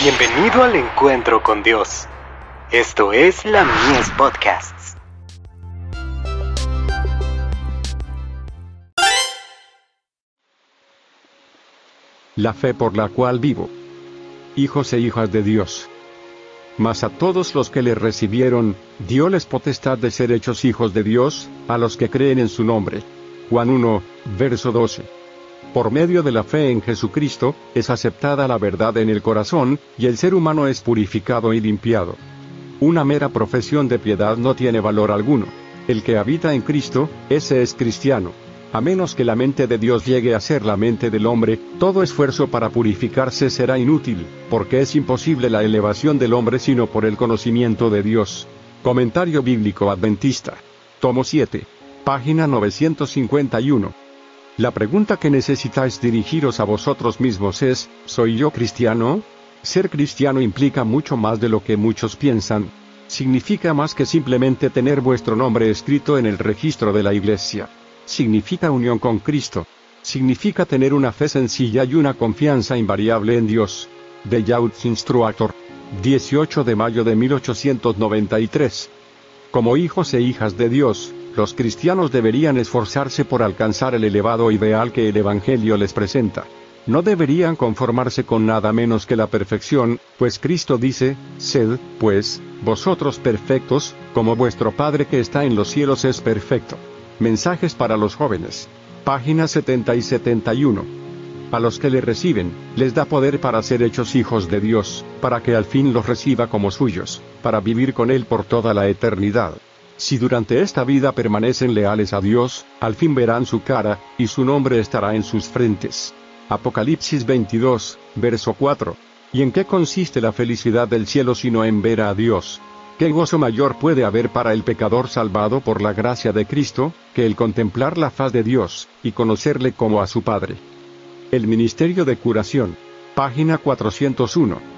Bienvenido al encuentro con Dios. Esto es la Mies Podcasts. La fe por la cual vivo. Hijos e hijas de Dios. Mas a todos los que le recibieron, les potestad de ser hechos hijos de Dios, a los que creen en su nombre. Juan 1, verso 12. Por medio de la fe en Jesucristo, es aceptada la verdad en el corazón, y el ser humano es purificado y limpiado. Una mera profesión de piedad no tiene valor alguno. El que habita en Cristo, ese es cristiano. A menos que la mente de Dios llegue a ser la mente del hombre, todo esfuerzo para purificarse será inútil, porque es imposible la elevación del hombre sino por el conocimiento de Dios. Comentario Bíblico Adventista. Tomo 7. Página 951. La pregunta que necesitáis dirigiros a vosotros mismos es, ¿soy yo cristiano? Ser cristiano implica mucho más de lo que muchos piensan. Significa más que simplemente tener vuestro nombre escrito en el registro de la iglesia. Significa unión con Cristo. Significa tener una fe sencilla y una confianza invariable en Dios. De Youth Instructor. 18 de mayo de 1893. Como hijos e hijas de Dios, los cristianos deberían esforzarse por alcanzar el elevado ideal que el Evangelio les presenta. No deberían conformarse con nada menos que la perfección, pues Cristo dice, Sed, pues, vosotros perfectos, como vuestro Padre que está en los cielos es perfecto. Mensajes para los jóvenes. Páginas 70 y 71. A los que le reciben, les da poder para ser hechos hijos de Dios, para que al fin los reciba como suyos, para vivir con Él por toda la eternidad. Si durante esta vida permanecen leales a Dios, al fin verán su cara, y su nombre estará en sus frentes. Apocalipsis 22, verso 4. ¿Y en qué consiste la felicidad del cielo sino en ver a Dios? ¿Qué gozo mayor puede haber para el pecador salvado por la gracia de Cristo, que el contemplar la faz de Dios, y conocerle como a su Padre? El Ministerio de Curación. Página 401.